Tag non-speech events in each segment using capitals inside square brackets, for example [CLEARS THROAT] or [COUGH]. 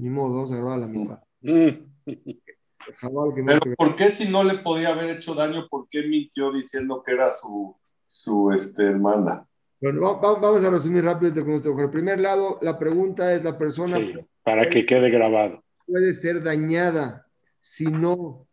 ni modo, vamos a la mitad. [LAUGHS] Pero ¿por qué si no le podía haber hecho daño, por qué mintió diciendo que era su, su este, hermana? Bueno, vamos a resumir rápido con esto. Por el primer lado, la pregunta es, ¿la persona para que quede grabado. puede ser dañada si no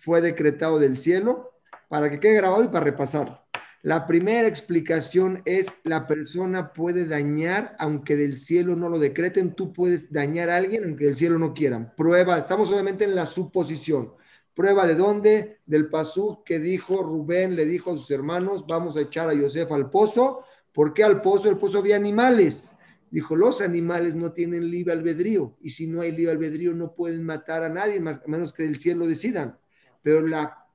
fue decretado del cielo? Para que quede grabado y para repasar. La primera explicación es la persona puede dañar aunque del cielo no lo decreten, tú puedes dañar a alguien aunque del cielo no quieran. Prueba, estamos solamente en la suposición. Prueba de dónde? Del pasú que dijo Rubén, le dijo a sus hermanos, vamos a echar a Yosef al pozo. ¿Por qué al pozo? El pozo había animales. Dijo, los animales no tienen libre albedrío y si no hay libre albedrío no pueden matar a nadie, más, a menos que del cielo decidan. Pero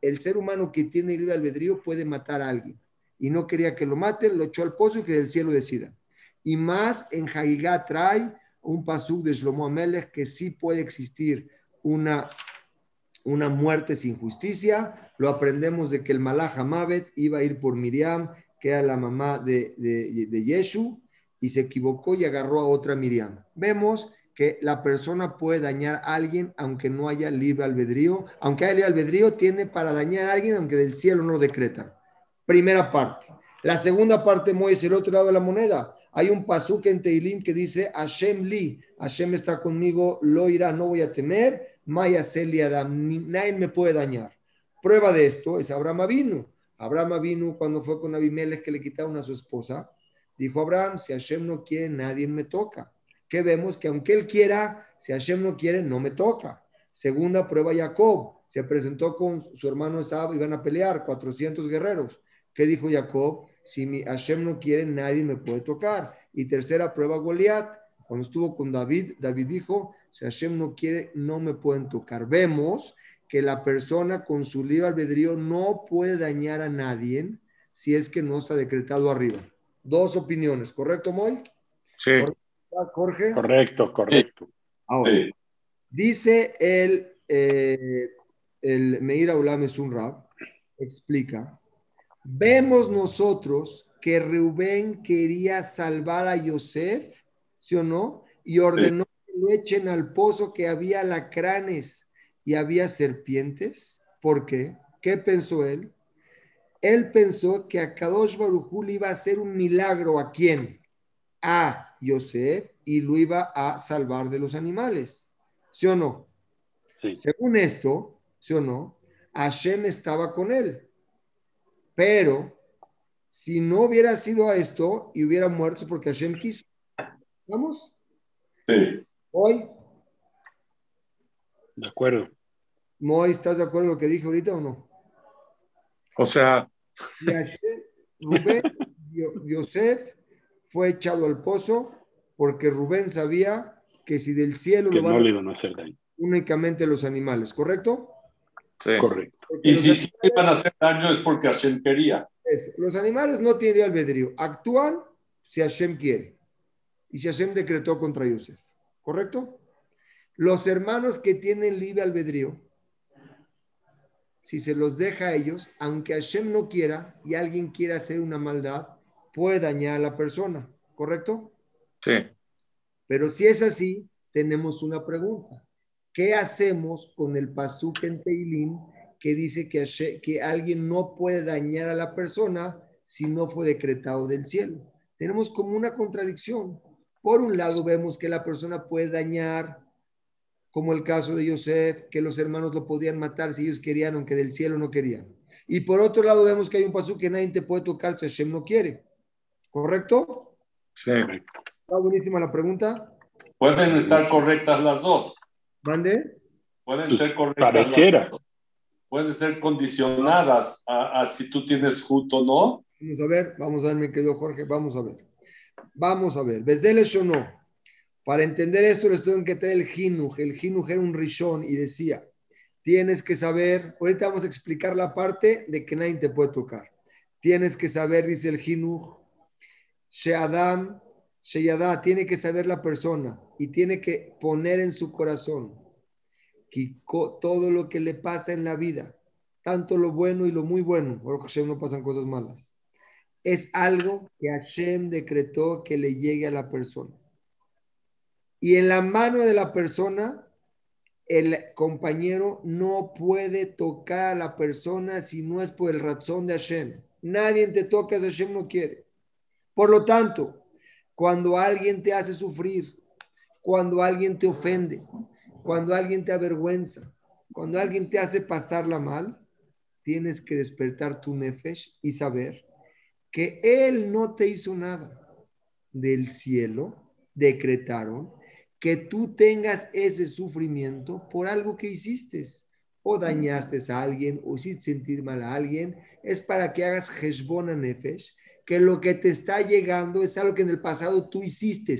el ser humano que tiene libre albedrío puede matar a alguien y no quería que lo maten, lo echó al pozo y que del cielo decida. Y más en Hagigá trae un pasuk de Shlomo Amelech que sí puede existir una, una muerte sin justicia. Lo aprendemos de que el Malach Hamabet iba a ir por Miriam, que era la mamá de, de, de Yeshu, y se equivocó y agarró a otra Miriam. Vemos que la persona puede dañar a alguien aunque no haya libre albedrío. Aunque haya libre albedrío, tiene para dañar a alguien aunque del cielo no lo decretan. Primera parte. La segunda parte, Moisés, el otro lado de la moneda. Hay un pasuk en Teilim que dice, Hashem li, Hashem está conmigo, lo irá, no voy a temer, Maya Adam, nadie me puede dañar. Prueba de esto es Abraham vino. Abraham vino cuando fue con Abimelech que le quitaron a su esposa. Dijo Abraham, si Hashem no quiere, nadie me toca. Que vemos que aunque él quiera, si Hashem no quiere, no me toca. Segunda prueba, Jacob se presentó con su hermano Esab, iban a pelear, 400 guerreros. ¿Qué dijo Jacob? Si mi Hashem no quiere, nadie me puede tocar. Y tercera prueba, Goliat. Cuando estuvo con David, David dijo, si Hashem no quiere, no me pueden tocar. Vemos que la persona con su libre albedrío no puede dañar a nadie si es que no está decretado arriba. Dos opiniones, ¿correcto, Moy? Sí. Jorge. Correcto, correcto. Ahora, dice el, eh, el Meir Aulam es un rab, explica Vemos nosotros que Rubén quería salvar a Yosef, ¿sí o no? Y ordenó que lo echen al pozo que había lacranes y había serpientes. ¿Por qué? ¿Qué pensó él? Él pensó que a Kadosh Baruj iba a hacer un milagro. ¿A quién? A Yosef y lo iba a salvar de los animales. ¿Sí o no? Según esto, ¿sí o no? Hashem estaba con él. Pero si no hubiera sido a esto y hubiera muerto porque Hashem quiso. ¿Vamos? Sí. Hoy. De acuerdo. Moy, ¿estás de acuerdo con lo que dije ahorita o no? O sea. Rubén, [LAUGHS] Yosef fue echado al pozo porque Rubén sabía que si del cielo que lo van no le iban a hacer daño. únicamente los animales, ¿correcto? Sí. Correcto. y si sí iban a hacer daño es porque Hashem quería. los animales no tienen albedrío, actúan si Hashem quiere y si Hashem decretó contra Yosef, ¿correcto? Los hermanos que tienen libre albedrío, si se los deja a ellos, aunque Hashem no quiera y alguien quiera hacer una maldad, puede dañar a la persona, ¿correcto? Sí. Pero si es así, tenemos una pregunta. ¿Qué hacemos con el pasuk en Teilim que dice que, que alguien no puede dañar a la persona si no fue decretado del cielo? Tenemos como una contradicción. Por un lado vemos que la persona puede dañar, como el caso de Yosef, que los hermanos lo podían matar si ellos querían, aunque del cielo no querían. Y por otro lado vemos que hay un pasuk que nadie te puede tocar si Hashem no quiere. ¿Correcto? Sí. Está buenísima la pregunta. Pueden estar correctas las dos. ¿Mande? Pueden ser correctas. Pareciera. Pueden ser condicionadas a, si tú tienes justo o no. Vamos a ver, vamos a ver, mi querido Jorge, vamos a ver. Vamos a ver, Bezeles o no. Para entender esto les tengo que traer el Jinuj. El Jinuj era un rishon y decía, tienes que saber, ahorita vamos a explicar la parte de que nadie te puede tocar. Tienes que saber, dice el Jinuj, Sheadam Sheyadá tiene que saber la persona y tiene que poner en su corazón que todo lo que le pasa en la vida, tanto lo bueno y lo muy bueno, por Hashem no pasan cosas malas, es algo que Hashem decretó que le llegue a la persona. Y en la mano de la persona, el compañero no puede tocar a la persona si no es por el razón de Hashem. Nadie te toca si Hashem no quiere. Por lo tanto, cuando alguien te hace sufrir, cuando alguien te ofende, cuando alguien te avergüenza, cuando alguien te hace pasarla mal, tienes que despertar tu nefesh y saber que él no te hizo nada. Del cielo decretaron que tú tengas ese sufrimiento por algo que hiciste o dañaste a alguien o hiciste sentir mal a alguien, es para que hagas Heshbona Nefesh, que lo que te está llegando es algo que en el pasado tú hiciste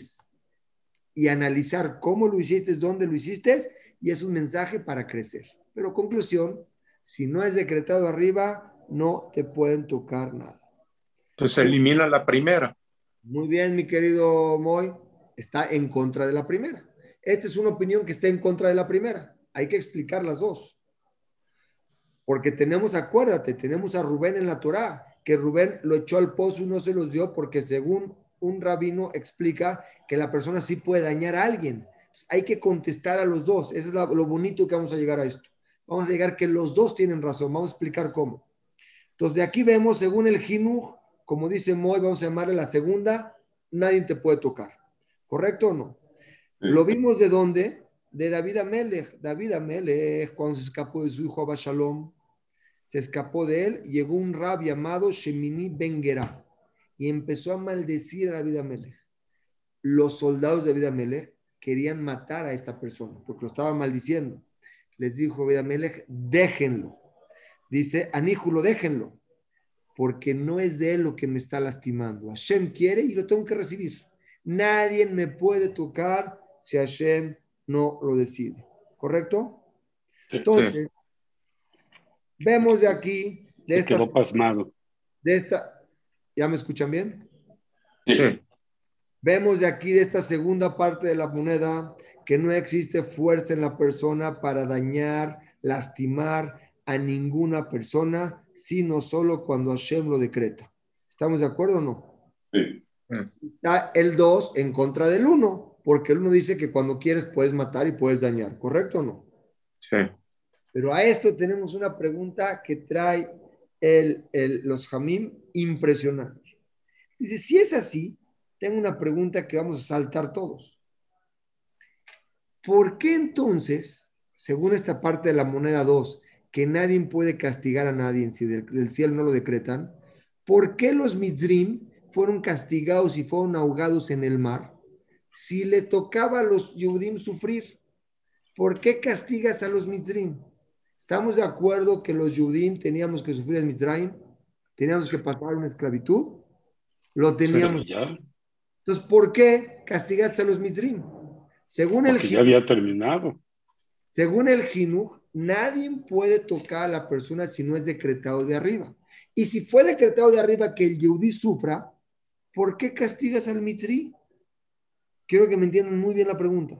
y analizar cómo lo hiciste, dónde lo hiciste, y es un mensaje para crecer. Pero conclusión, si no es decretado arriba, no te pueden tocar nada. Entonces elimina la primera. Muy bien, mi querido Moy, está en contra de la primera. Esta es una opinión que está en contra de la primera. Hay que explicar las dos. Porque tenemos, acuérdate, tenemos a Rubén en la Torá, que Rubén lo echó al pozo y no se los dio porque según un rabino explica que la persona sí puede dañar a alguien. Hay que contestar a los dos. Eso es lo bonito que vamos a llegar a esto. Vamos a llegar que los dos tienen razón. Vamos a explicar cómo. Entonces, de aquí vemos, según el Jinuj, como dice Moy, vamos a llamarle la segunda, nadie te puede tocar. ¿Correcto o no? Lo vimos de dónde? De David Amelech. David Amelech, cuando se escapó de su hijo Abashalom, se escapó de él, llegó un rab llamado Shemini Ben y empezó a maldecir a David Amelech. Los soldados de David Amelech querían matar a esta persona porque lo estaba maldiciendo. Les dijo David Amelech, déjenlo. Dice, Aníjulo, déjenlo, porque no es de él lo que me está lastimando. Hashem quiere y lo tengo que recibir. Nadie me puede tocar si Hashem no lo decide. ¿Correcto? Entonces, vemos de aquí, de esta, pasmado. de esta, ¿Ya me escuchan bien? Sí. Vemos de aquí, de esta segunda parte de la moneda, que no existe fuerza en la persona para dañar, lastimar a ninguna persona, sino solo cuando Hashem lo decreta. ¿Estamos de acuerdo o no? Sí. Está el 2 en contra del 1, porque el 1 dice que cuando quieres puedes matar y puedes dañar, ¿correcto o no? Sí. Pero a esto tenemos una pregunta que trae los Jamim impresionante. Dice, si es así, tengo una pregunta que vamos a saltar todos. ¿Por qué entonces, según esta parte de la moneda 2, que nadie puede castigar a nadie si del, cielo no lo decretan, ¿por qué los Mizrim fueron castigados y fueron ahogados en el mar? Si le tocaba a los Yudim sufrir, ¿por qué castigas a los Mizrim? ¿Estamos de acuerdo que los Yudim teníamos que sufrir en Mitzrayim? ¿Teníamos que pasar una esclavitud? Lo teníamos. Entonces, ¿por qué castigaste a los Mitzrim? Según Porque el ya había terminado. Según el Jinuj, nadie puede tocar a la persona si no es decretado de arriba. Y si fue decretado de arriba que el Yehudi sufra, ¿por qué castigas al Mitri? Quiero que me entiendan muy bien la pregunta.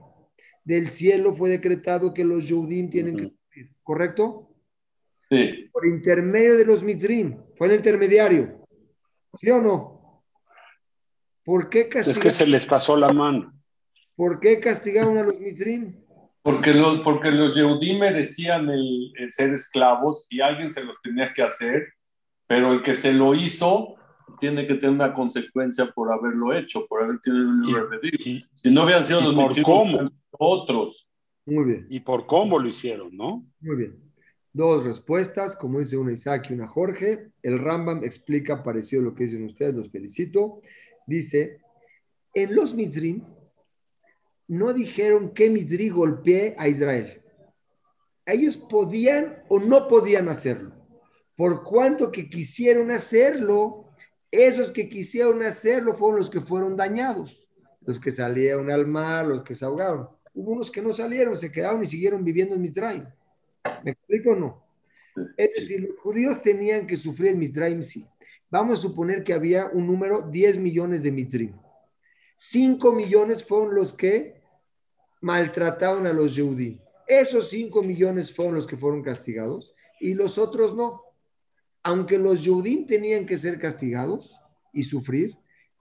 Del cielo fue decretado que los Yehudim tienen que ¿correcto? Sí. Por intermedio de los Mitrim, fue el intermediario. ¿Sí o no? ¿Por qué castigaron? Es que se les pasó la mano. ¿Por qué castigaron a los Mitrim? Porque los, porque los Yehudí merecían el, ser esclavos y alguien se los tenía que hacer, pero el que se lo hizo tiene que tener una consecuencia por haberlo hecho, por haber tenido un y, Si no habían sido los Mitrim, otros. Muy bien. Y por cómo lo hicieron, ¿no? Muy bien. Dos respuestas, como dice una Isaac y una Jorge. El Rambam explica parecido a lo que dicen ustedes, los felicito. Dice, en los Mizrim no dijeron que Mizri golpee a Israel. Ellos podían o no podían hacerlo. Por cuanto que quisieron hacerlo, esos que quisieron hacerlo fueron los que fueron dañados, los que salieron al mar, los que se ahogaron. Hubo unos que no salieron, se quedaron y siguieron viviendo en Mitzrayim. ¿Me explico o no? Es decir, los judíos tenían que sufrir en Mitzrayim, sí. Vamos a suponer que había un número 10 millones de Mitzrim. 5 millones fueron los que maltrataron a los Yehudí. Esos 5 millones fueron los que fueron castigados y los otros no. Aunque los Yehudim tenían que ser castigados y sufrir,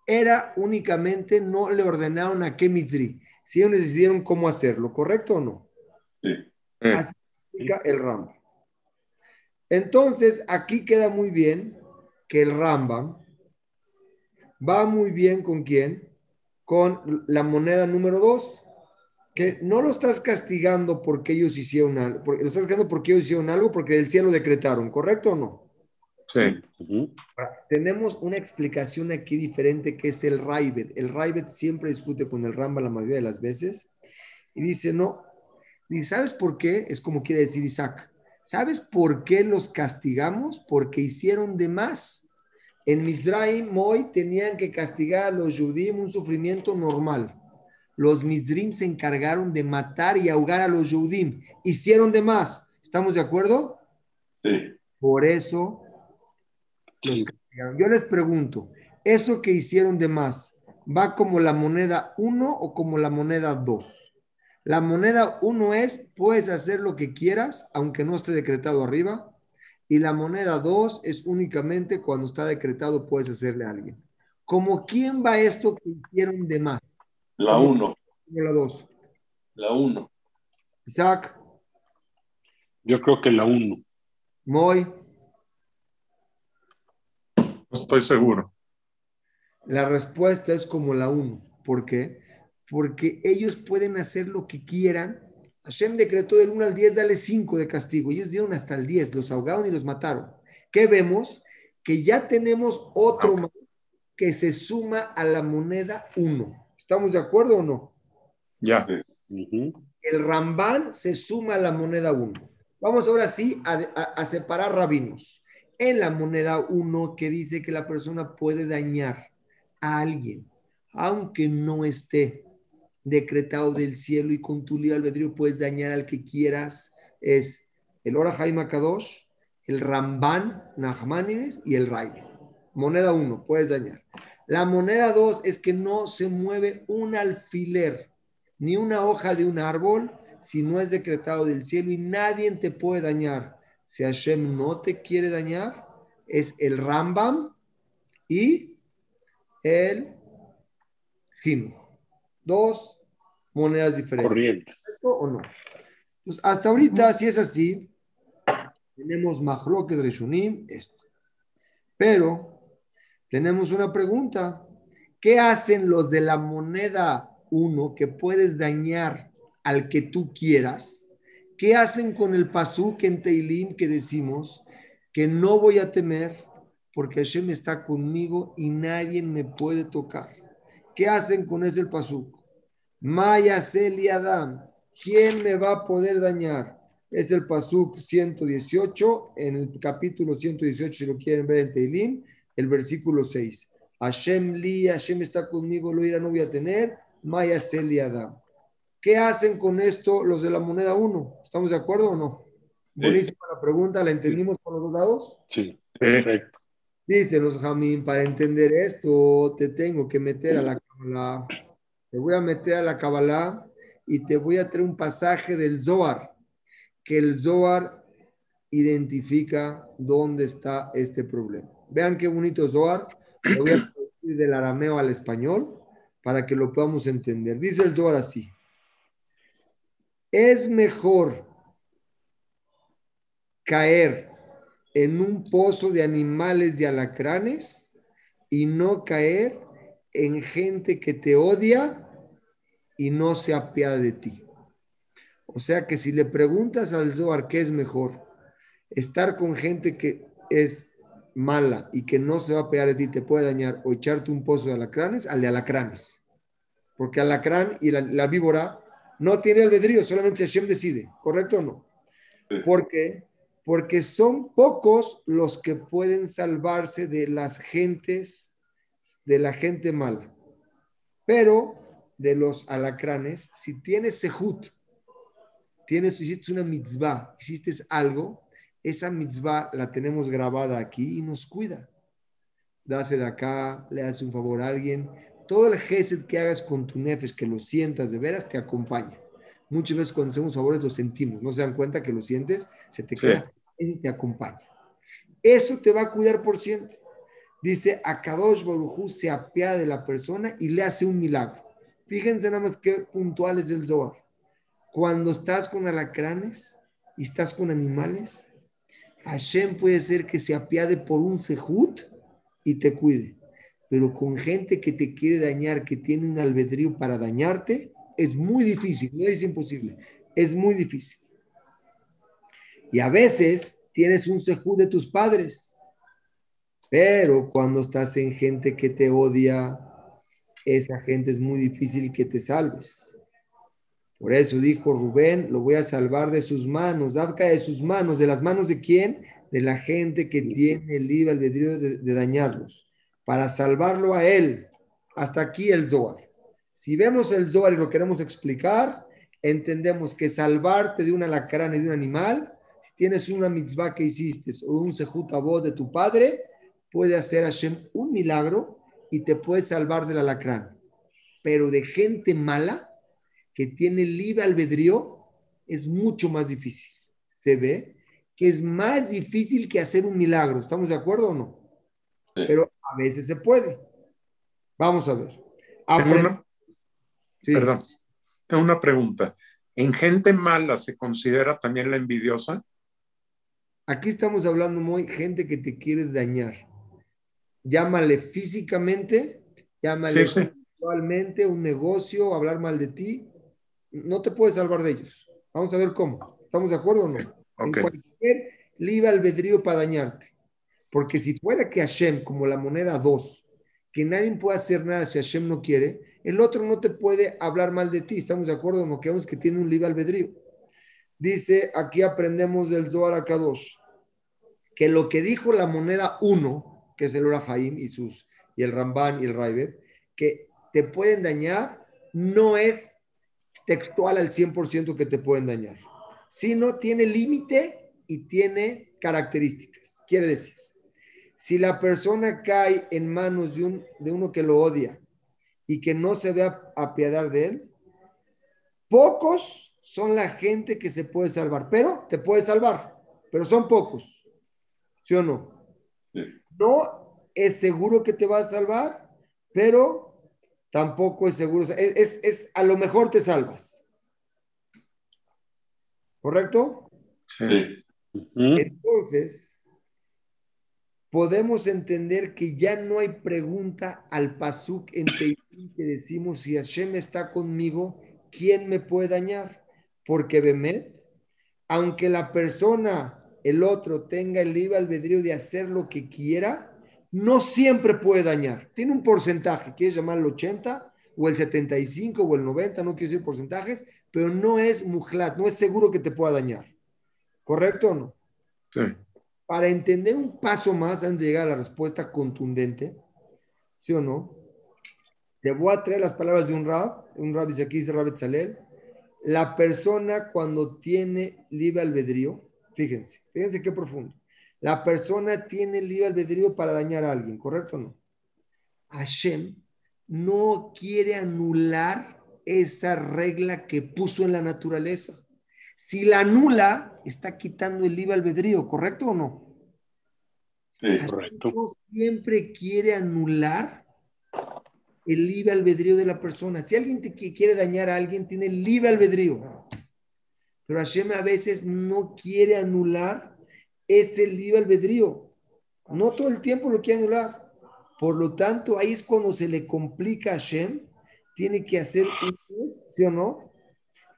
era únicamente no le ordenaron a qué Mitzri, si ellos decidieron cómo hacerlo, ¿correcto o no? Sí. Así explica el Rambam. Entonces, aquí queda muy bien que el Rambam va muy bien con quién? Con la moneda número dos, que no lo estás castigando porque ellos hicieron algo, lo estás castigando porque ellos hicieron algo porque del cielo decretaron, ¿correcto o no? Sí. Tenemos una explicación aquí diferente que es el Raibet. El Raibet siempre discute con el Ramba la mayoría de las veces y dice, no, ¿y sabes por qué? Es como quiere decir Isaac. ¿Sabes por qué los castigamos? Porque hicieron de más. En Mizraim hoy tenían que castigar a los judíos un sufrimiento normal. Los Mizrim se encargaron de matar y ahogar a los judíos. Hicieron de más. ¿Estamos de acuerdo? Sí. Por eso yo les pregunto, ¿eso que hicieron de más va como la moneda 1 o como la moneda 2? La moneda 1 es, puedes hacer lo que quieras, aunque no esté decretado arriba. Y la moneda 2 es únicamente cuando está decretado, puedes hacerle a alguien. ¿Como quién va esto que hicieron de más? La 1. La 2. La 1. Isaac. Yo creo que la 1. Moy estoy seguro. La respuesta es como la 1. ¿Por qué? Porque ellos pueden hacer lo que quieran. Hashem decretó del 1 al 10, dale 5 de castigo. Ellos dieron hasta el 10, los ahogaron y los mataron. ¿Qué vemos? Que ya tenemos otro más que se suma a la moneda 1. ¿Estamos de acuerdo o no? Ya. El Ramban se suma a la moneda 1. Vamos ahora sí a, a separar rabinos en la moneda 1 que dice que la persona puede dañar a alguien, aunque no esté decretado del cielo y con tu libre albedrío puedes dañar al que quieras, es el Ora Jaime Kadosh, el Ramban, Nachmanides y el Ray. Moneda 1, puedes dañar. La moneda 2 es que no se mueve un alfiler ni una hoja de un árbol si no es decretado del cielo y nadie te puede dañar si Hashem no te quiere dañar, es el Rambam y el Jim. Dos monedas diferentes. Corrientes. ¿Esto o no? Pues hasta ahorita, si es así, tenemos de Reshunim, esto. Pero tenemos una pregunta. ¿Qué hacen los de la moneda 1 que puedes dañar al que tú quieras? ¿Qué hacen con el pasuk en Teilim que decimos que no voy a temer porque Hashem está conmigo y nadie me puede tocar? ¿Qué hacen con ese pasuk? Maya Seli Adam, ¿quién me va a poder dañar? Es el pasuk 118, en el capítulo 118, si lo quieren ver en Teilim, el versículo 6. Hashem li, Hashem está conmigo, lo irá, no voy a tener. Maya Seli Adam. ¿Qué hacen con esto los de la moneda 1? ¿Estamos de acuerdo o no? Buenísima la pregunta, ¿la entendimos por los dos lados? Sí, perfecto. los Jamín, para entender esto te tengo que meter a la Kabbalah. Te voy a meter a la Kabbalah y te voy a traer un pasaje del Zohar, que el Zohar identifica dónde está este problema. Vean qué bonito Zohar. Lo voy a traducir del arameo al español para que lo podamos entender. Dice el Zohar así. Es mejor caer en un pozo de animales y alacranes y no caer en gente que te odia y no se apiada de ti. O sea que si le preguntas al Zohar qué es mejor, estar con gente que es mala y que no se va a apiar de ti, te puede dañar, o echarte un pozo de alacranes, al de alacranes. Porque alacrán y la víbora no tiene albedrío, solamente Hashem decide, ¿correcto o no? ¿Por qué? Porque son pocos los que pueden salvarse de las gentes, de la gente mala. Pero de los alacranes, si tienes sehut, tienes, hiciste una mitzvah, hiciste algo, esa mitzvah la tenemos grabada aquí y nos cuida. Dase de acá, le hace un favor a alguien, todo el gesed que hagas con tu nefes, que lo sientas de veras, te acompaña. Muchas veces cuando hacemos favores lo sentimos, no se dan cuenta que lo sientes, se te queda y te acompaña. Eso te va a cuidar por siempre. Dice, Akadosh Barujú se apea de la persona y le hace un milagro. Fíjense nada más qué puntual es el Zohar. Cuando estás con alacranes y estás con animales, Hashem puede ser que se apiade por un sejut y te cuide. Pero con gente que te quiere dañar, que tiene un albedrío para dañarte, es muy difícil, no es imposible, es muy difícil. Y a veces tienes un sejut de tus padres, pero cuando estás en gente que te odia, esa gente es muy difícil que te salves. Por eso dijo Rubén, lo voy a salvar de sus manos, Dabka de sus manos, de las manos de quién? De la gente que tiene el libre albedrío de, de dañarlos, para salvarlo a él. Hasta aquí el Zohar. Si vemos el Zohar y lo queremos explicar, entendemos que salvarte de una lacrana y de un animal, si tienes una mitzvah que hiciste o un voz de tu padre, puede hacer Hashem un milagro y te puede salvar del alacrán. Pero de gente mala que tiene libre albedrío es mucho más difícil. Se ve que es más difícil que hacer un milagro. ¿Estamos de acuerdo o no? Sí. Pero a veces se puede. Vamos a ver. Una, Sí. perdón, tengo una pregunta. ¿En gente mala se considera también la envidiosa? Aquí estamos hablando muy gente que te quiere dañar. Llámale físicamente, llámale Sí, sexualmente, un negocio, hablar mal de ti. No te puedes salvar de ellos. Vamos a ver cómo. ¿Estamos de acuerdo o no? Ok. En cualquier libre albedrío para dañarte. Porque si fuera que Hashem, como la moneda 2, que nadie puede hacer nada si Hashem no quiere, el otro no te puede hablar mal de ti. ¿Estamos de acuerdo no? Que vemos que tiene un libre albedrío. Dice, aquí aprendemos del Zohar Akadosh, que lo que dijo la moneda 1, que es el Orahaim y, sus, y el Ramban y el Raibet, que te pueden dañar, no es textual al 100% que te pueden dañar, sino tiene límite y tiene características. Quiere decir, si la persona cae en manos de, un, de uno que lo odia y que no se ve a- apiadar de él, pocos son la gente que se puede salvar, pero te puede salvar, pero son pocos, ¿sí o no? Sí. No es seguro que te va a salvar, pero tampoco es seguro, es, es- es- a lo mejor te salvas. ¿Correcto? Sí. Entonces, podemos entender que ya no hay pregunta al pasuk en Teilim que decimos si Hashem está conmigo, ¿quién me puede dañar? Porque Bemet, aunque la persona, el otro, tenga el libre albedrío de hacer lo que quiera, no siempre puede dañar. Tiene un porcentaje, quieres llamarlo el 80 o el 75 o el 90, no quiero decir porcentajes, pero no es mujlat, no es seguro que te pueda dañar. ¿Correcto o no? Sí. Para entender un paso más antes de llegar a la respuesta contundente, ¿sí o no? Te voy a traer las palabras de un rab, un rab dice aquí, dice Rab Etzalel, la persona cuando tiene libre albedrío, fíjense, fíjense qué profundo, la persona tiene libre albedrío para dañar a alguien, ¿correcto o no? Hashem no quiere anular esa regla que puso en la naturaleza. Si la anula, está quitando el libre albedrío, ¿correcto o no? Sí. Correcto. Siempre quiere anular el libre albedrío de la persona. Si alguien te qui- quiere dañar a alguien, tiene libre albedrío. Pero Hashem a veces no quiere anular ese libre albedrío. No todo el tiempo lo quiere anular. Por lo tanto, ahí es cuando se le complica a Hashem. Tiene que hacer un es, ¿sí o no?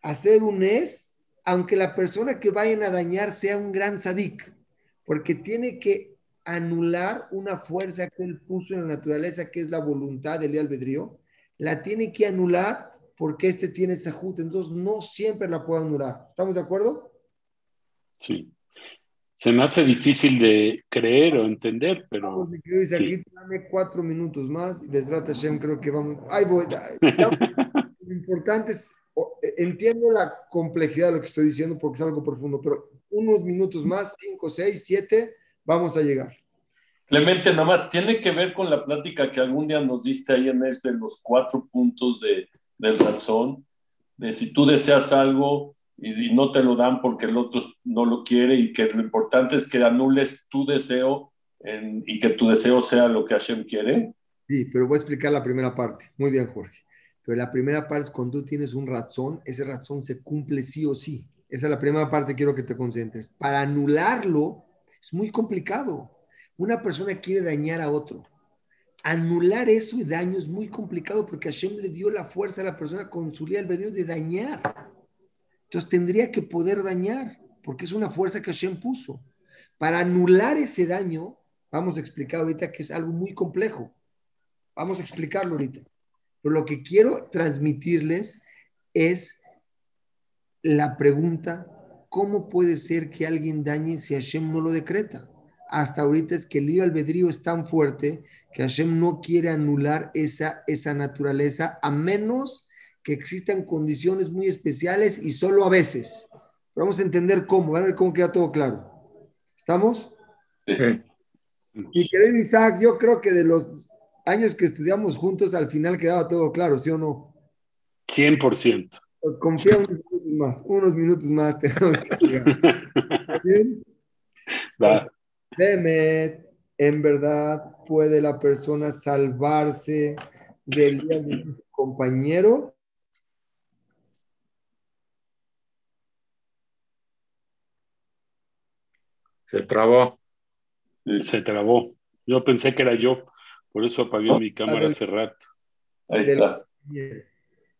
Hacer un es, aunque la persona que vayan a dañar sea un gran sadik, porque tiene que anular una fuerza que él puso en la naturaleza, que es la voluntad del albedrío, la tiene que anular porque este tiene sahut, entonces no siempre la puede anular. ¿Estamos de acuerdo? Sí. Se me hace difícil de creer o entender, pero Vamos, mi querido Isaac, sí. dame cuatro minutos más y Besrat Hashem creo que vamos. Ahí voy. [LAUGHS] Lo importante es, entiendo la complejidad de lo que estoy diciendo porque es algo profundo, pero unos minutos más, cinco, seis, siete, vamos a llegar. Clemente, nada más, tiene que ver con la plática que algún día nos diste ahí en este, los cuatro puntos de, del razón, de si tú deseas algo y, y no te lo dan porque el otro no lo quiere y que lo importante es que anules tu deseo en- y que tu deseo sea lo que Hashem quiere. Sí, pero voy a explicar la primera parte. Muy bien, Jorge. Pero la primera parte es cuando tú tienes un razón, ese razón se cumple sí o sí. Esa es la primera parte, quiero que te concentres. Para anularlo es muy complicado. Una persona quiere dañar a otro. Anular eso y daño es muy complicado porque Hashem le dio la fuerza a la persona con su albedrío de dañar. Entonces tendría que poder dañar porque es una fuerza que Hashem puso. Para anular ese daño, vamos a explicar ahorita que es algo muy complejo. Vamos a explicarlo ahorita. Pero lo que quiero transmitirles es la pregunta, ¿cómo puede ser que alguien dañe si Hashem no lo decreta? Hasta ahorita es que el lío albedrío es tan fuerte que Hashem no quiere anular esa, esa naturaleza a menos que existan condiciones muy especiales y solo a veces. vamos a entender cómo, a ver cómo queda todo claro. ¿Estamos? Sí. Y querido Isaac, yo creo que de los años que estudiamos juntos, al final quedaba todo claro, ¿sí o no? 100%. Pues confía unos minutos más, unos minutos más [LAUGHS] tenemos que llegar. ¿Está bien? Va. en verdad, ¿puede la persona salvarse del día de su compañero? Se trabó. Se trabó. Yo pensé que era yo. Por eso apagué mi cámara hace rato. Ahí está.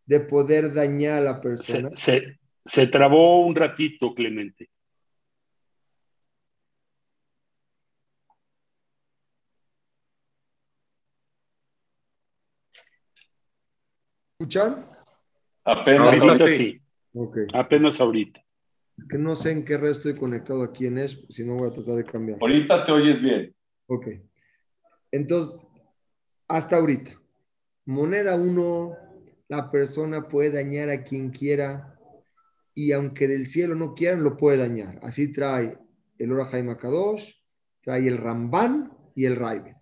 De poder dañar a la persona. Se, se, trabó un ratito, Clemente. ¿Escuchan? Apenas ahorita sí. Apenas ahorita. Es que no sé en qué red estoy conectado aquí en ESP, si no voy a tratar de cambiar. Ahorita te oyes bien. Ok. Entonces, hasta ahorita. Moneda 1, la persona puede dañar a quien quiera y aunque del cielo no quieran, lo puede dañar. Así trae el Ora Jaime Kadosh, trae el Ramban y el Raibet.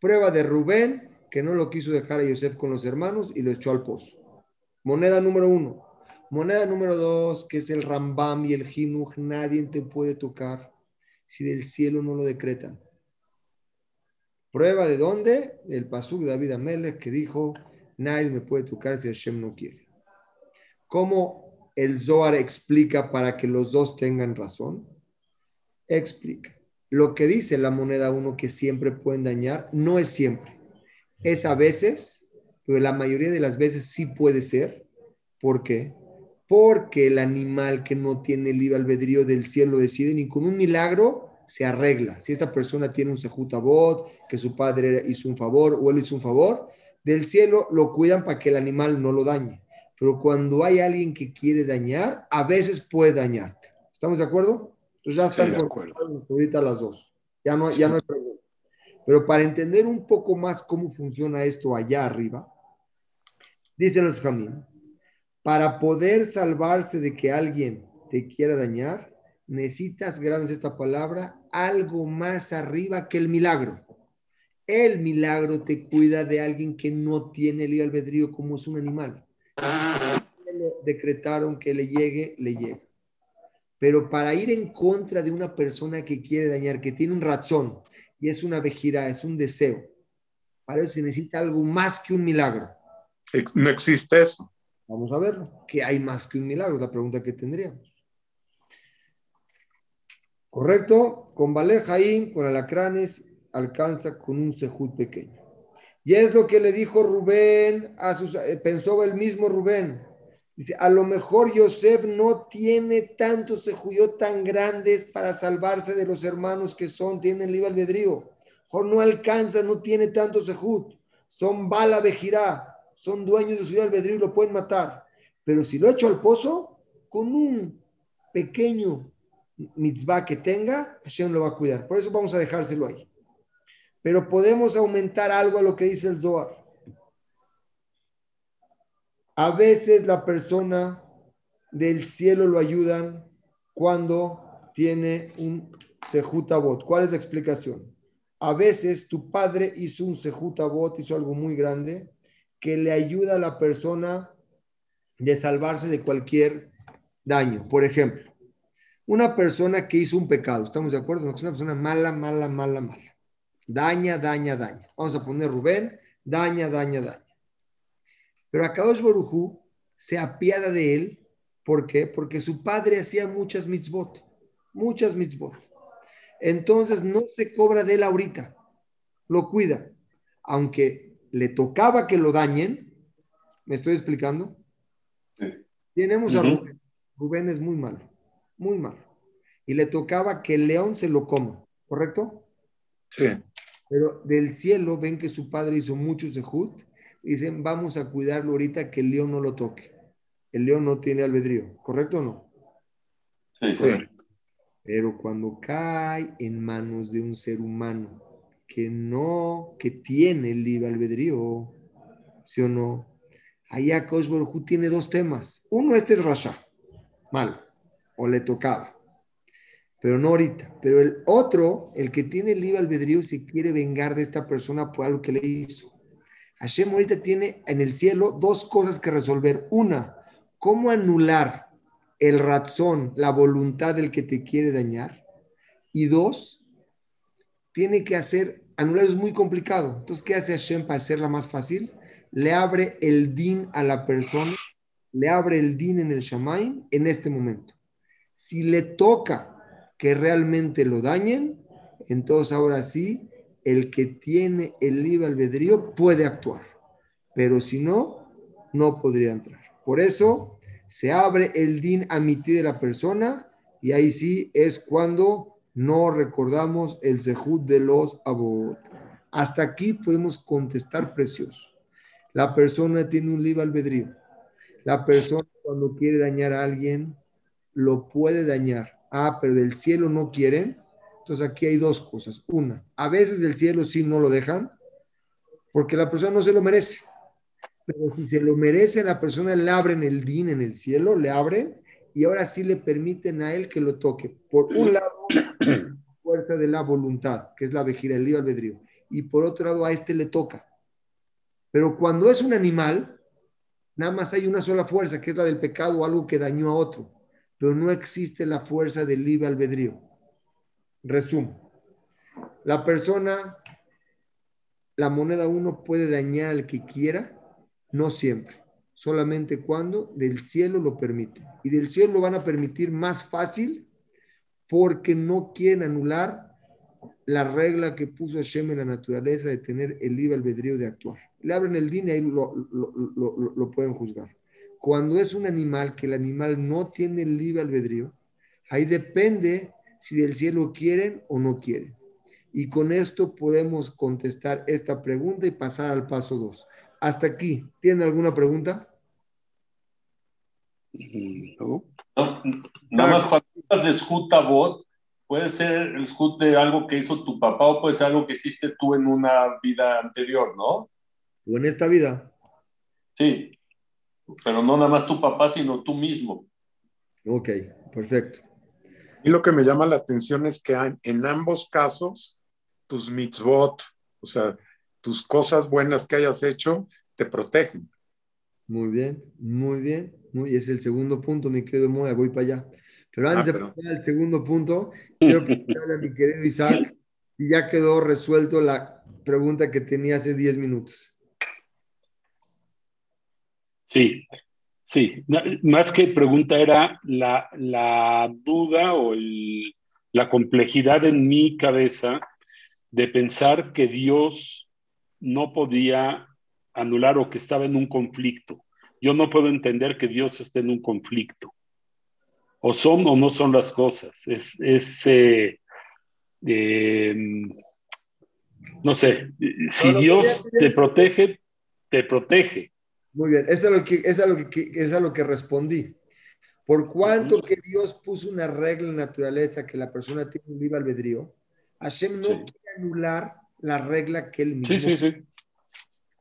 Prueba de Rubén, que no lo quiso dejar a Yosef con los hermanos y lo echó al pozo. Moneda número uno. Moneda número dos, que es el Rambam y el Jinuj, nadie te puede tocar si del cielo no lo decretan. Prueba de dónde? El pasuk David Amelech que dijo, nadie me puede tocar si Hashem no quiere. ¿Cómo el Zohar explica para que los dos tengan razón? Explica. Lo que dice la moneda uno que siempre pueden dañar, no es siempre. Es a veces, pero la mayoría de las veces sí puede ser. ¿Por qué? Porque el animal que no tiene libre albedrío del cielo decide ni con un milagro se arregla. Si esta persona tiene un sejutabot, que su padre hizo un favor o él hizo un favor, del cielo lo cuidan para que el animal no lo dañe. Pero cuando hay alguien que quiere dañar, a veces puede dañarte. ¿Estamos de acuerdo? Entonces ya están sí, ahorita las dos. Ya no, ya no hay pregunta. Pero para entender un poco más cómo funciona esto allá arriba, dicen los jamín, para poder salvarse de que alguien te quiera dañar, necesitas, graben esta palabra, algo más arriba que el milagro. El milagro te cuida de alguien que no tiene el albedrío como es un animal. Decretaron que le llegue, le llega. Pero para ir en contra de una persona que quiere dañar, que tiene un razón y es una vejira, es un deseo, para eso se necesita algo más que un milagro. No existe eso. Vamos a verlo. ¿Qué hay más que un milagro? La pregunta que tendríamos. ¿Correcto? Con Jaim, con alacranes, alcanza con un sejud pequeño. Y es lo que le dijo Rubén a sus, eh, pensó el mismo Rubén. Dice, a lo mejor Yosef no tiene tantos sejuyot tan grandes para salvarse de los hermanos que son, tienen libre albedrío. Mejor no alcanza, no tiene tanto sejud. Son bala vejirá, son dueños de su albedrío y lo pueden matar. Pero si lo echo al pozo, con un pequeño mitzvah que tenga, Hashem lo va a cuidar. Por eso vamos a dejárselo ahí. Pero podemos aumentar algo a lo que dice el Zohar. A veces la persona del cielo lo ayudan cuando tiene un sejutabot. ¿Cuál es la explicación? A veces tu padre hizo un sejutabot, hizo algo muy grande, que le ayuda a la persona de salvarse de cualquier daño. Por ejemplo, una persona que hizo un pecado, ¿estamos de acuerdo? es una persona mala, mala, mala, mala. Daña, daña, daña. Vamos a poner Rubén, daña, daña, daña. Pero Akadosh Borujú se apiada de él. ¿Por qué? Porque su padre hacía muchas mitzvot. Muchas mitzvot. Entonces no se cobra de él ahorita. Lo cuida. Aunque le tocaba que lo dañen. ¿Me estoy explicando? Tenemos a Rubén. Rubén es muy malo. Muy malo. Y le tocaba que el león se lo coma. ¿Correcto? Sí. Pero del cielo ven que su padre hizo mucho sehut. Dicen, vamos a cuidarlo ahorita que el león no lo toque. El león no tiene albedrío. ¿Correcto o no? Sí, Sí. Pero cuando cae en manos de un ser humano que no, que tiene el libre albedrío, ¿sí o no? Baruj Hu tiene dos temas. Uno, este es Rasha, mal, o le tocaba, pero no ahorita. Pero el otro, el que tiene el libre albedrío, se quiere vengar de esta persona por algo que le hizo. Hashem ahorita tiene en el cielo dos cosas que resolver. Una, cómo anular el razón, la voluntad del que te quiere dañar. Y dos, tiene que hacer, anular es muy complicado. Entonces, ¿qué hace Hashem para hacerla más fácil? Le abre el din a la persona, le abre el din en el Shamaim en este momento. Si le toca que realmente lo dañen, entonces ahora sí, el que tiene el libre albedrío puede actuar. Pero si no, no podría entrar. Por eso se abre el din amití de la persona y ahí sí es cuando no recordamos el sehut de los abot. Hasta aquí podemos contestar precioso. La persona tiene un libre albedrío. La persona cuando quiere dañar a alguien lo puede dañar. Ah, pero del cielo no quieren. Entonces aquí hay dos cosas. Una, a veces del cielo sí no lo dejan porque la persona no se lo merece. Pero si se lo merece, la persona le abren el din en el cielo, le abren y ahora sí le permiten a él que lo toque. Por un lado, fuerza de la voluntad, que es la vejira, el libre albedrío. Y por otro lado, a este le toca. Pero cuando es un animal, nada más hay una sola fuerza, que es la del pecado o algo que dañó a otro. Pero no existe la fuerza del libre albedrío. Resumo. La persona, la moneda uno puede dañar al que quiera, no siempre. Solamente cuando del cielo lo permite. Y del cielo lo van a permitir más fácil porque no quieren anular la regla que puso Hashem en la naturaleza de tener el libre albedrío de actuar. Le abren el din y ahí lo, pueden juzgar. Cuando es un animal que el animal no tiene el libre albedrío, ahí depende si del cielo quieren o no quieren. Y con esto podemos contestar esta pregunta y pasar al paso 2. Hasta aquí, ¿tienen alguna pregunta? No. No, nada más cuando hablas de Shut Abot, puede ser el Shut de algo que hizo tu papá o puede ser algo que hiciste tú en una vida anterior, ¿no? O en esta vida. Sí, pero no nada más tu papá, sino tú mismo. Ok, perfecto. Y lo que me llama la atención es que en ambos casos, tus mitzvot, o sea, tus cosas buenas que hayas hecho, te protegen. Muy bien, muy bien. Muy, es el segundo punto, mi querido Moya, voy para allá. Pero antes ah, pero... de pasar al segundo punto, quiero preguntarle a mi querido Isaac, y ya quedó resuelto la pregunta que tenía hace 10 minutos. Sí, sí. Más que pregunta era la, la duda o el, la complejidad en mi cabeza de pensar que Dios no podía anular o que estaba en un conflicto. Yo no puedo entender que Dios esté en un conflicto. O son o no son las cosas. Es, es eh, eh, no sé, si Dios te protege, te protege. Muy bien, eso es lo que, es lo que, es lo que respondí. Por cuanto que Dios puso una regla en la naturaleza que la persona tiene un libre albedrío, Hashem no sí. quiere anular la regla que él mismo. Sí, sí, sí.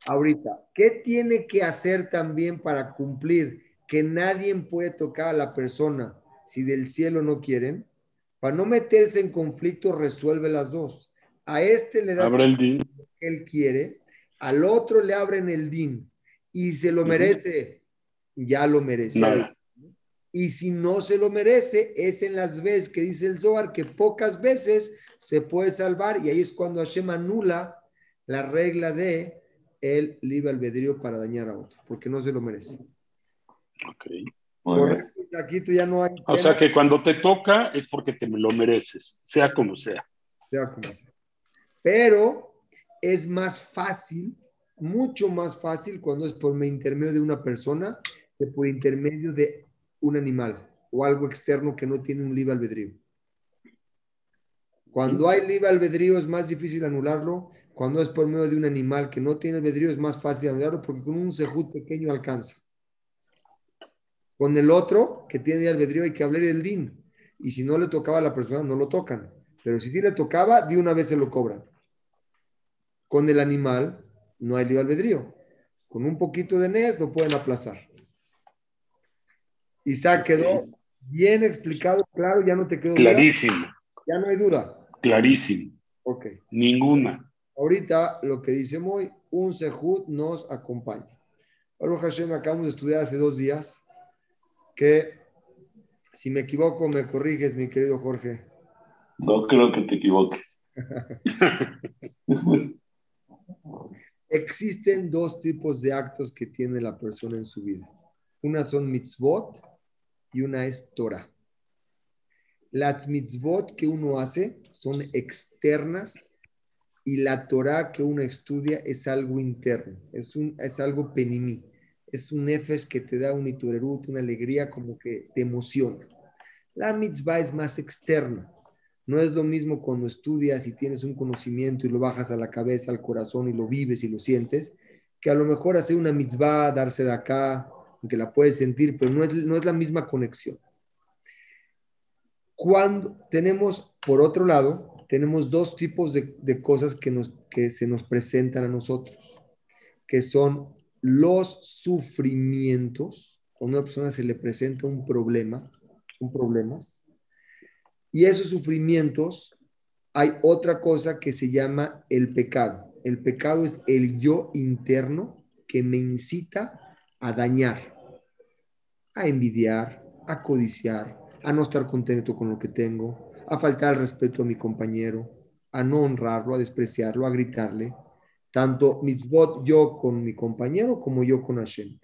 Ahorita, ¿qué tiene que hacer también para cumplir que nadie puede tocar a la persona si del cielo no quieren? Para no meterse en conflicto, resuelve las dos. A este le da Abre el din. que él quiere, al otro le abren el din y se lo merece, ya lo merece. Nada. Y si no se lo merece, es en las veces que dice el Zohar que pocas veces se puede salvar y ahí es cuando Hashem anula la regla de el libre albedrío para dañar a otro, porque no se lo merece. Ok. Correcto, aquí tú ya no hay. O sea que cuando te toca es porque te lo mereces, sea como sea. sea como sea. Pero es más fácil, mucho más fácil cuando es por intermedio de una persona que por intermedio de un animal o algo externo que no tiene un libre albedrío. Cuando hay libre albedrío es más difícil anularlo. Cuando es por medio de un animal que no tiene albedrío es más fácil anularlo porque con un sejud pequeño alcanza. Con el otro que tiene albedrío hay que hablar el din. Y si no le tocaba a la persona, no lo tocan. Pero si sí le tocaba, de una vez se lo cobran. Con el animal no hay libre albedrío. Con un poquito de nes lo pueden aplazar. Isaac quedó bien explicado, claro, ya no te quedó duda. Clarísimo, Ya no hay duda. clarísimo. Ok. Ninguna. Ahorita lo que dice Moy, un sejud nos acompaña. Baruch Hashem, acabamos de estudiar hace dos días que, si me equivoco, me corriges, mi querido Jorge. No creo que te equivoques. [LAUGHS] [LAUGHS] Existen dos tipos de actos que tiene la persona en su vida. Una son mitzvot y una es Torah. Las mitzvot que uno hace son externas y la Torah que uno estudia es algo interno, es, un, es algo penimí, es un nefesh que te da un iturerut, una alegría como que te emociona. La mitzvah es más externa. No es lo mismo cuando estudias y tienes un conocimiento y lo bajas a la cabeza, al corazón y lo vives y lo sientes, que a lo mejor hacer una mitzvah, darse de acá, aunque la puedes sentir, pero no es, no es la misma conexión. Cuando tenemos, por otro lado, tenemos dos tipos de, de cosas que, nos, que se nos presentan a nosotros, que son los sufrimientos. Cuando a una persona se le presenta un problema, son problemas, y esos sufrimientos, hay otra cosa que se llama el pecado. El pecado es el yo interno que me incita a dañar, a envidiar, a codiciar, a no estar contento con lo que tengo, a faltar el respeto a mi compañero, a no honrarlo, a despreciarlo, a gritarle. Tanto mitzvot yo con mi compañero como yo con Hashem.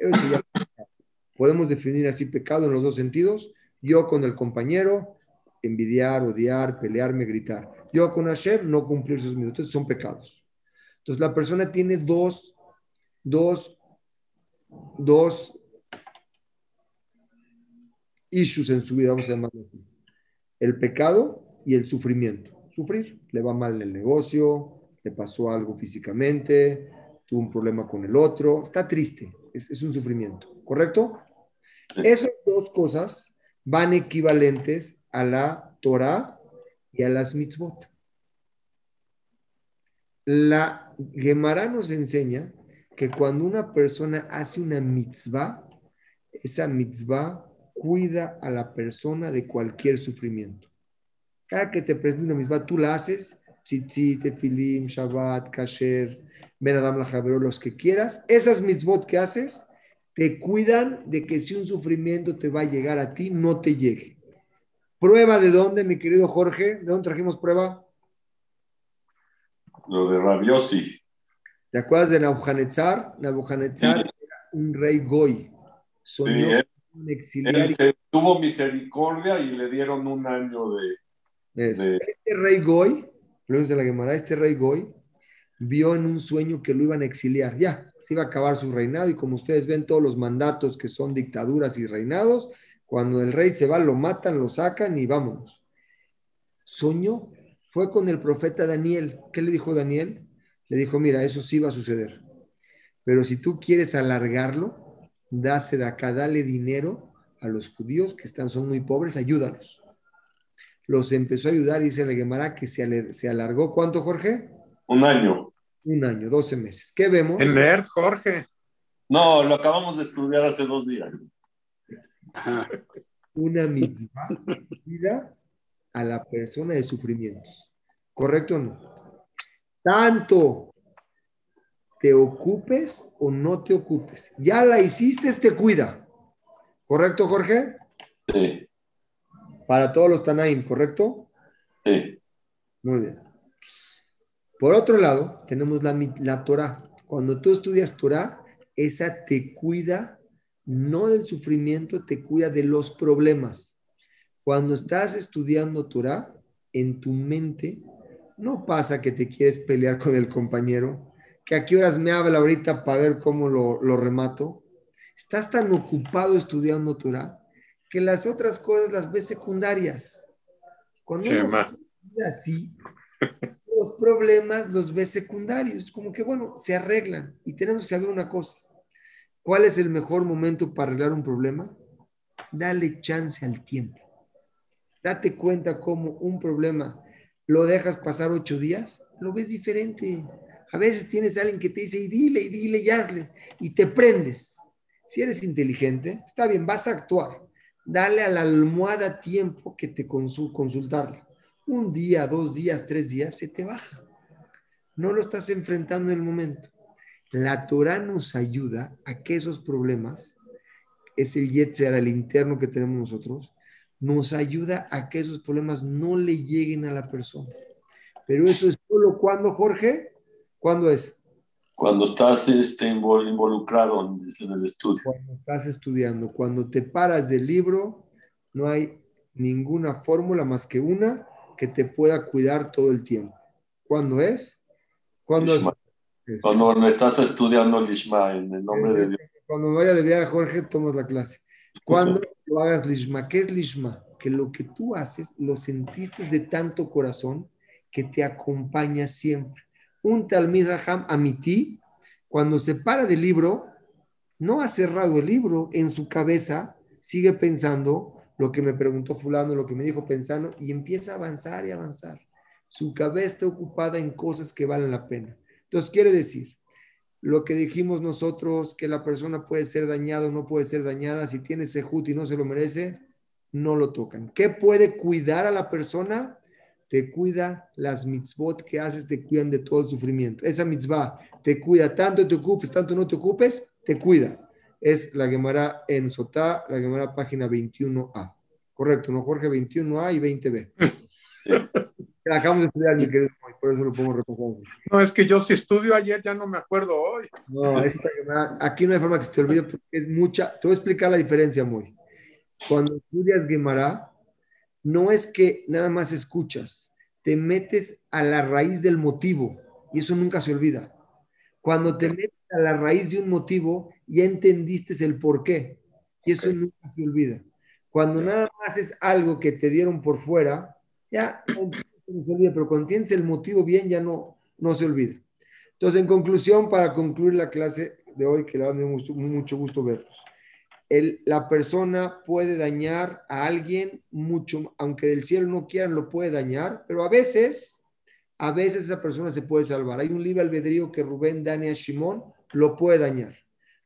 Podemos definir así pecado en los dos sentidos. Yo con el compañero, envidiar, odiar, pelearme, gritar. Yo con Hashem, no cumplir sus minutos, son pecados. Entonces la persona tiene dos, dos, dos issues en su vida, vamos a llamarlo así. El pecado y el sufrimiento. Sufrir, le va mal en el negocio, le pasó algo físicamente, tuvo un problema con el otro, está triste, es, es un sufrimiento, ¿correcto? Esas dos cosas van equivalentes a la Torah y a las mitzvot. La Gemara nos enseña que cuando una persona hace una mitzvah, esa mitzvah cuida a la persona de cualquier sufrimiento. Cada que te presente una mitzvah, tú la haces, tzitzit, tefilim, shabbat, kasher, ben adam la los que quieras, esas mitzvot que haces te cuidan de que si un sufrimiento te va a llegar a ti, no te llegue. ¿Prueba de dónde, mi querido Jorge? ¿De dónde trajimos prueba? Lo de Rabiosi. ¿Te acuerdas de Nabucodonosor? Nabucodonosor era un rey goy. Soñó Sí, él- un. Él se tuvo misericordia y le dieron un año de. Eso. de- Este rey Goy, volvemos a la Gemara, este rey Goy vio en un sueño que lo iban a exiliar. Ya, se iba a acabar su reinado y como ustedes ven todos los mandatos que son dictaduras y reinados, cuando el rey se va, lo matan, lo sacan y vámonos. Soñó, fue con el profeta Daniel. ¿Qué le dijo Daniel? Le dijo, mira, eso sí va a suceder. Pero si tú quieres alargarlo, dase de acá, dale dinero a los judíos que están, son muy pobres, ayúdalos los empezó a ayudar y dice la Gemara que se, se alargó. ¿Cuánto, Jorge? Un año. Un año, 12 meses. ¿Qué vemos? En nerd, Jorge. No, lo acabamos de estudiar hace dos días. Ajá. Una mitzvah vida a la persona de sufrimientos. ¿Correcto o no? Tanto te ocupes o no te ocupes. Ya la hiciste, te cuida. ¿Correcto, Jorge? Sí, Para todos los Tanaim, ¿correcto? sí. Muy bien. Por otro lado, tenemos la, la Torah. Cuando tú estudias Torah, esa te cuida no del sufrimiento, te cuida de los problemas. Cuando estás estudiando Torah, en tu mente no pasa que te quieres pelear con el compañero, que a qué horas me habla ahorita para ver cómo lo, lo remato. Estás tan ocupado estudiando Torah que las otras cosas las ves secundarias. Cuando uno así, los problemas los ves secundarios, como que bueno, se arreglan. Y tenemos que saber una cosa. ¿Cuál es el mejor momento para arreglar un problema? Dale chance al tiempo. Date cuenta cómo un problema lo dejas pasar ocho días, lo ves diferente. A veces tienes alguien que te dice, y dile, y dile, y hazle, y te prendes. Si eres inteligente, está bien, vas a actuar. Dale a la almohada tiempo que te consultarla. Un día, dos días, tres días, se te baja. No lo estás enfrentando en el momento. La Torah nos ayuda a que esos problemas, es el Yetzer, el interno que tenemos nosotros, nos ayuda a que esos problemas no le lleguen a la persona. Pero eso es solo cuando, Jorge, ¿cuándo es? Cuando estás este, involucrado en el estudio. Cuando estás estudiando, cuando te paras del libro, no hay ninguna fórmula más que una que te pueda cuidar todo el tiempo. ¿Cuándo es? ¿Cuándo es? Cuando estás estudiando el Ishma en el nombre de Dios. Cuando vaya de viaje, Jorge, tomas la clase. Cuando [LAUGHS] lo hagas Lishma, ¿qué es Lishma? Que lo que tú haces lo sentiste de tanto corazón que te acompaña siempre un Talmid Raham Amiti, cuando se para del libro, no ha cerrado el libro, en su cabeza sigue pensando lo que me preguntó fulano, lo que me dijo pensando, y empieza a avanzar y avanzar. Su cabeza está ocupada en cosas que valen la pena. Entonces, quiere decir, lo que dijimos nosotros, que la persona puede ser dañada o no puede ser dañada, si tiene sejut y no se lo merece, no lo tocan. ¿Qué puede cuidar a la persona? te cuida las mitzvot que haces, te cuidan de todo el sufrimiento. Esa mitzvah te cuida, tanto te ocupes, tanto no te ocupes, te cuida. Es la Gemara en Sotá, la Gemara página 21a. Correcto, ¿no, Jorge? 21a y 20b. [LAUGHS] Acabamos de estudiar, mi querido, por eso lo pongo repasar. No, es que yo si estudio ayer ya no me acuerdo hoy. No, esta aquí no hay forma que se te olvide porque es mucha. Te voy a explicar la diferencia, muy. Cuando estudias Gemara, no es que nada más escuchas, te metes a la raíz del motivo y eso nunca se olvida. Cuando te metes a la raíz de un motivo, ya entendiste el por qué y eso nunca se olvida. Cuando nada más es algo que te dieron por fuera, pero cuando tienes el motivo bien, ya no, no se olvida. Entonces, en conclusión, para concluir la clase de hoy, que le me mucho, mucho gusto verlos la persona puede dañar a alguien mucho, aunque del cielo no quieran, lo puede dañar, pero a veces, a veces esa persona se puede salvar. Hay un libre albedrío que Rubén, Dani a Shimón lo puede dañar.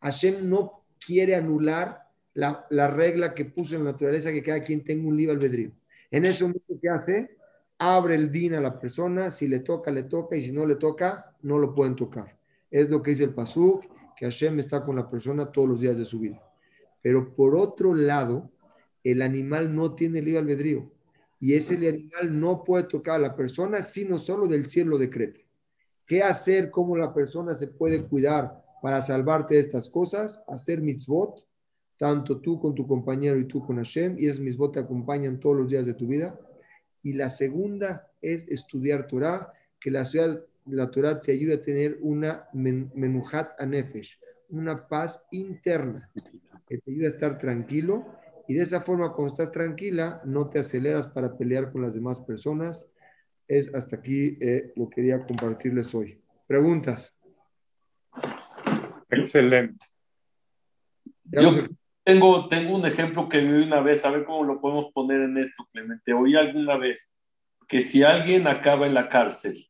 Hashem no quiere anular la, regla que puso en la naturaleza que cada quien tenga un libre albedrío. En ese momento, ¿qué hace? Abre el din a la persona, si le toca, le toca, y si no le toca, no lo pueden tocar. Es lo que dice el Pasuk, que Hashem está con la persona todos los días de su vida. Pero por otro lado, el animal no tiene libre albedrío y ese animal no puede tocar a la persona sino solo del cielo decreto. ¿Qué hacer? ¿Cómo la persona se puede cuidar para salvarte de estas cosas? Hacer mitzvot, tanto tú con tu compañero y tú con Hashem, y esas mitzvot te acompañan todos los días de tu vida. Y la segunda es estudiar Torah, que la, la Torah te ayuda a tener una menuhat anefesh, una paz interna que te ayuda a estar tranquilo y de esa forma cuando estás tranquila no te aceleras para pelear con las demás personas. Es hasta aquí eh, lo quería compartirles hoy. ¿Preguntas? Excelente. Yo tengo, tengo un ejemplo que vi una vez, a ver cómo lo podemos poner en esto, Clemente. Oí alguna vez que si alguien acaba en la cárcel,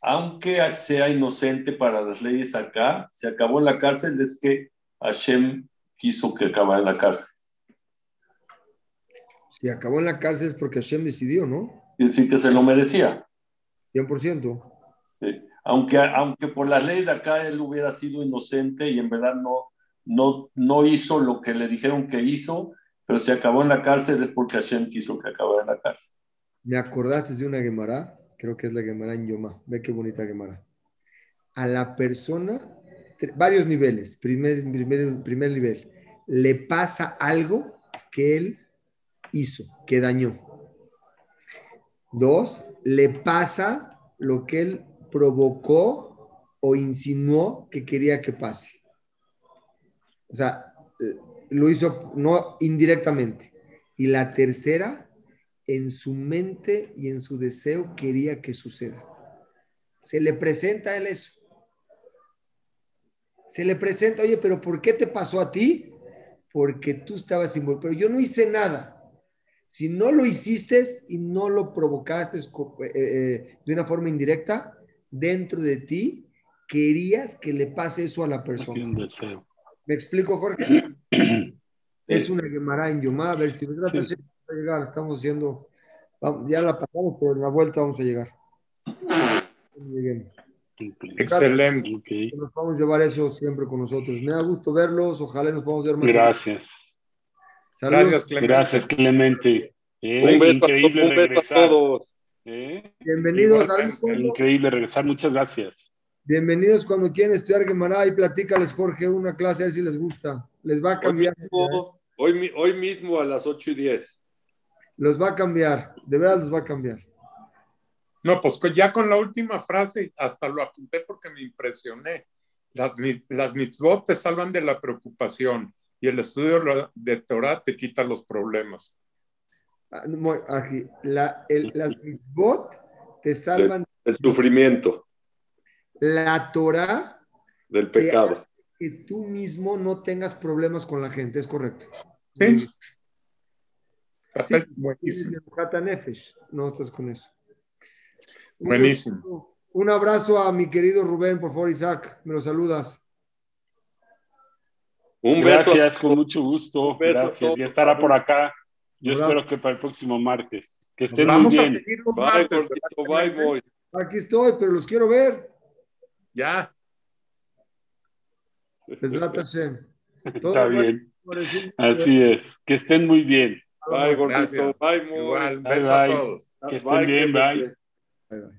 aunque sea inocente para las leyes acá, se acabó en la cárcel, es que Hashem quiso que acabara en la cárcel. Si acabó en la cárcel es porque Hashem decidió, ¿no? Y decir que se lo merecía. 100%. Aunque, aunque por las leyes de acá él hubiera sido inocente y en verdad no, no, no hizo lo que le dijeron que hizo, pero si acabó en la cárcel es porque Hashem quiso que acabara en la cárcel. Me acordaste de una Gemara, creo que es la Gemara en Yoma. Ve qué bonita Gemara. a la persona, varios niveles, primer, primer, primer nivel, le pasa algo que él hizo, que dañó. Dos, le pasa lo que él provocó o insinuó que quería que pase. O sea, lo hizo no indirectamente. Y la tercera, en su mente y en su deseo quería que suceda. Se le presenta a él eso. Se le presenta, oye, pero ¿por qué te pasó a ti? Porque tú estabas involucrado. Pero yo no hice nada. Si no lo hiciste y no lo provocaste eh, eh, de una forma indirecta, dentro de ti querías que le pase eso a la persona. ¿Me explico, Jorge? [CLEARS THROAT] es una Gemara en Yomá, a ver si me trata de llegar. Estamos haciendo, ya la pasamos, pero en la vuelta vamos a llegar. Excelente. Nos vamos a llevar eso siempre con nosotros. Me da gusto verlos. Ojalá nos podamos ver más. Gracias. Saludos. Gracias, Clemente. Gracias, Clemente. Eh, un beso, increíble un beso regresar. a todos. Eh, Bienvenidos. Increíble regresar. Muchas gracias. Bienvenidos cuando quieran estudiar Gemara y platícales, Jorge, una clase a ver si les gusta. Les va a cambiar. Hoy mismo, hoy, mismo a las 8 y 10. Los va a cambiar, de verdad los va a cambiar. No, pues ya con la última frase, hasta lo apunté porque me impresioné. Las, las mitzvot te salvan de la preocupación y el estudio de Torah te quita los problemas. Ah, aquí, la, el, las mitzvot te salvan del sufrimiento la Torah del pecado. Que tú mismo no tengas problemas con la gente, es correcto. Sí. Perfecto, buenísimo. No estás con eso. Buenísimo. Un abrazo a mi querido Rubén, por favor, Isaac, me lo saludas. Un beso. Gracias, con mucho gusto. Gracias. Y estará por acá. Yo espero que para el próximo martes. Que estén Vamos muy bien. a seguir bye, bye, bye. Aquí estoy, pero los quiero ver. Ya. [LAUGHS] Está bien. Así es. Que estén muy bien. Bye, gordito. Bye, muy. Igual, bye, bye. Que estén bien, bye. Bye, bye.